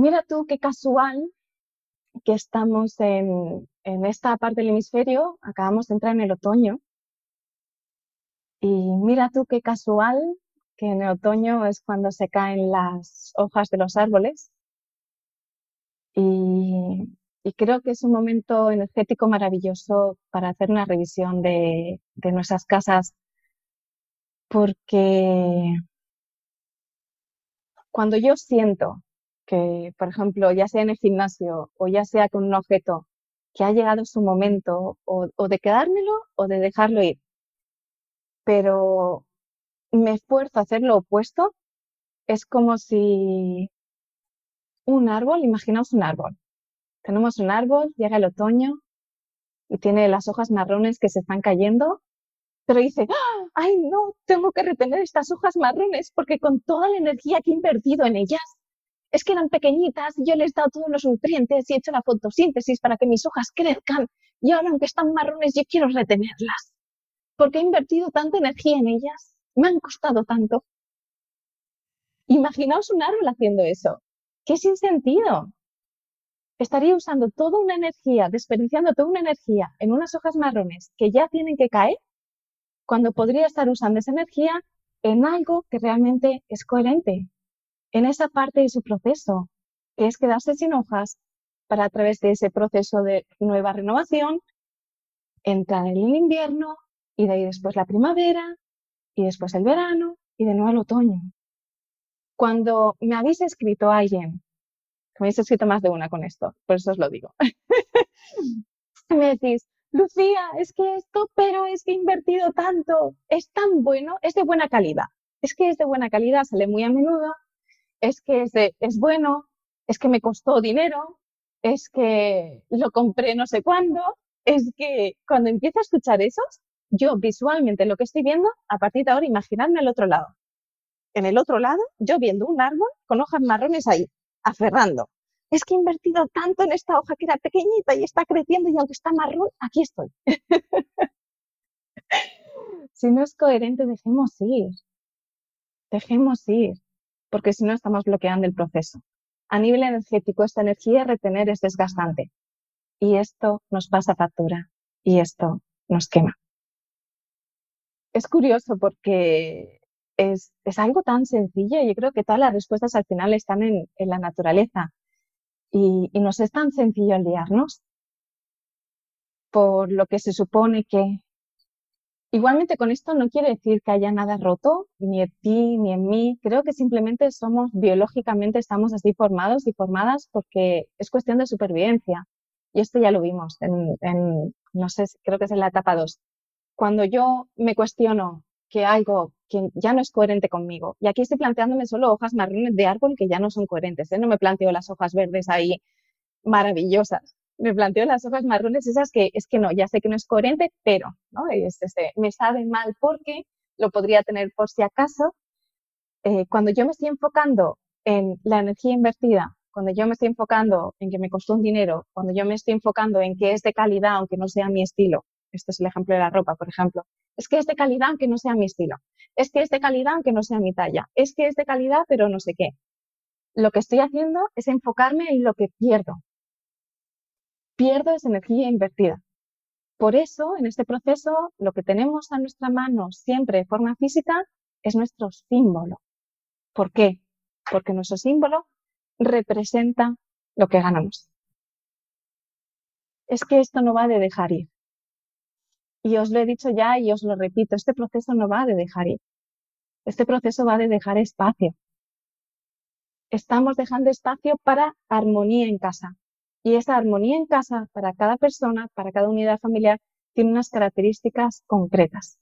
mira tú qué casual que estamos en, en esta parte del hemisferio, acabamos de entrar en el otoño, y mira tú qué casual que en el otoño es cuando se caen las hojas de los árboles. Y, creo que es un momento energético maravilloso para hacer una revisión de, de nuestras casas, porque cuando yo siento que, por ejemplo, ya sea en el gimnasio o ya sea con un objeto, que ha llegado su momento o, de quedármelo o de dejarlo ir, pero me esfuerzo a hacer lo opuesto, es como si un árbol, imaginaos un árbol. Tenemos un árbol, llega el otoño y tiene las hojas marrones que se están cayendo, pero dice, ¡Ah! ay no, tengo que retener estas hojas marrones porque con toda la energía que he invertido en ellas, es que eran pequeñitas y yo les he dado todos los nutrientes y he hecho la fotosíntesis para que mis hojas crezcan y ahora aunque están marrones yo quiero retenerlas porque he invertido tanta energía en ellas, me han costado tanto. Imaginaos un árbol haciendo eso. ¡Qué sin sentido! Estaría usando toda una energía, desperdiciando toda una energía en unas hojas marrones que ya tienen que caer, cuando podría estar usando esa energía en algo que realmente es coherente, en esa parte de su proceso, que es quedarse sin hojas para a través de ese proceso de nueva renovación, entrar en el invierno, y de ahí después la primavera, y después el verano, y de nuevo el otoño. Cuando me habéis escrito a alguien, me habéis escrito más de una con esto, por eso os lo digo, me decís, Lucía, es que esto, pero es que he invertido tanto, es tan bueno, es de buena calidad. Es que es de buena calidad, sale muy a menudo, es que es, bueno, es que me costó dinero, es que lo compré no sé cuándo, es que cuando empiezo a escuchar esos, yo visualmente lo que estoy viendo, a partir de ahora, imaginarme al otro lado. En el otro lado, yo viendo un árbol con hojas marrones ahí, aferrando. Es que he invertido tanto en esta hoja que era pequeñita y está creciendo y aunque está marrón, aquí estoy. si no es coherente, dejemos ir. Dejemos ir, porque si no estamos bloqueando el proceso. A nivel energético, esta energía retener es desgastante. Y esto nos pasa factura. Y esto nos quema es curioso porque es, es, algo tan sencillo. Yo creo que todas las respuestas al final están en, en la naturaleza y, y, nos es tan sencillo liarnos por lo que se supone que... Igualmente con esto no quiere decir que haya nada roto, ni en ti, ni en mí. Creo que simplemente somos biológicamente, estamos así formados y formadas porque es cuestión de supervivencia. Y esto ya lo vimos en, en no sé, creo que es en la etapa 2 cuando yo me cuestiono que algo que ya no es coherente conmigo, y aquí estoy planteándome solo hojas marrones de árbol que ya no son coherentes, ¿eh? no me planteo las hojas verdes ahí maravillosas, me planteo las hojas marrones esas que es que no, ya sé que no es coherente, pero ¿no? es, este, me sabe mal porque lo podría tener por si acaso. Eh, cuando yo me estoy enfocando en la energía invertida, cuando yo me estoy enfocando en que me costó un dinero, cuando yo me estoy enfocando en que es de calidad, aunque no sea mi estilo, este es el ejemplo de la ropa, por ejemplo. Es que es de calidad aunque no sea mi estilo. Es que es de calidad aunque no sea mi talla. Es que es de calidad pero no sé qué. Lo que estoy haciendo es enfocarme en lo que pierdo. Pierdo esa energía invertida. Por eso, en este proceso, lo que tenemos a nuestra mano siempre de forma física es nuestro símbolo. ¿Por qué? Porque nuestro símbolo representa lo que ganamos. Es que esto no va de dejar ir. Y os lo he dicho ya y os lo repito, este proceso no va de dejar ir. Este proceso va de dejar espacio. Estamos dejando espacio para armonía en casa. Y esa armonía en casa para cada persona, para cada unidad familiar, tiene unas características concretas.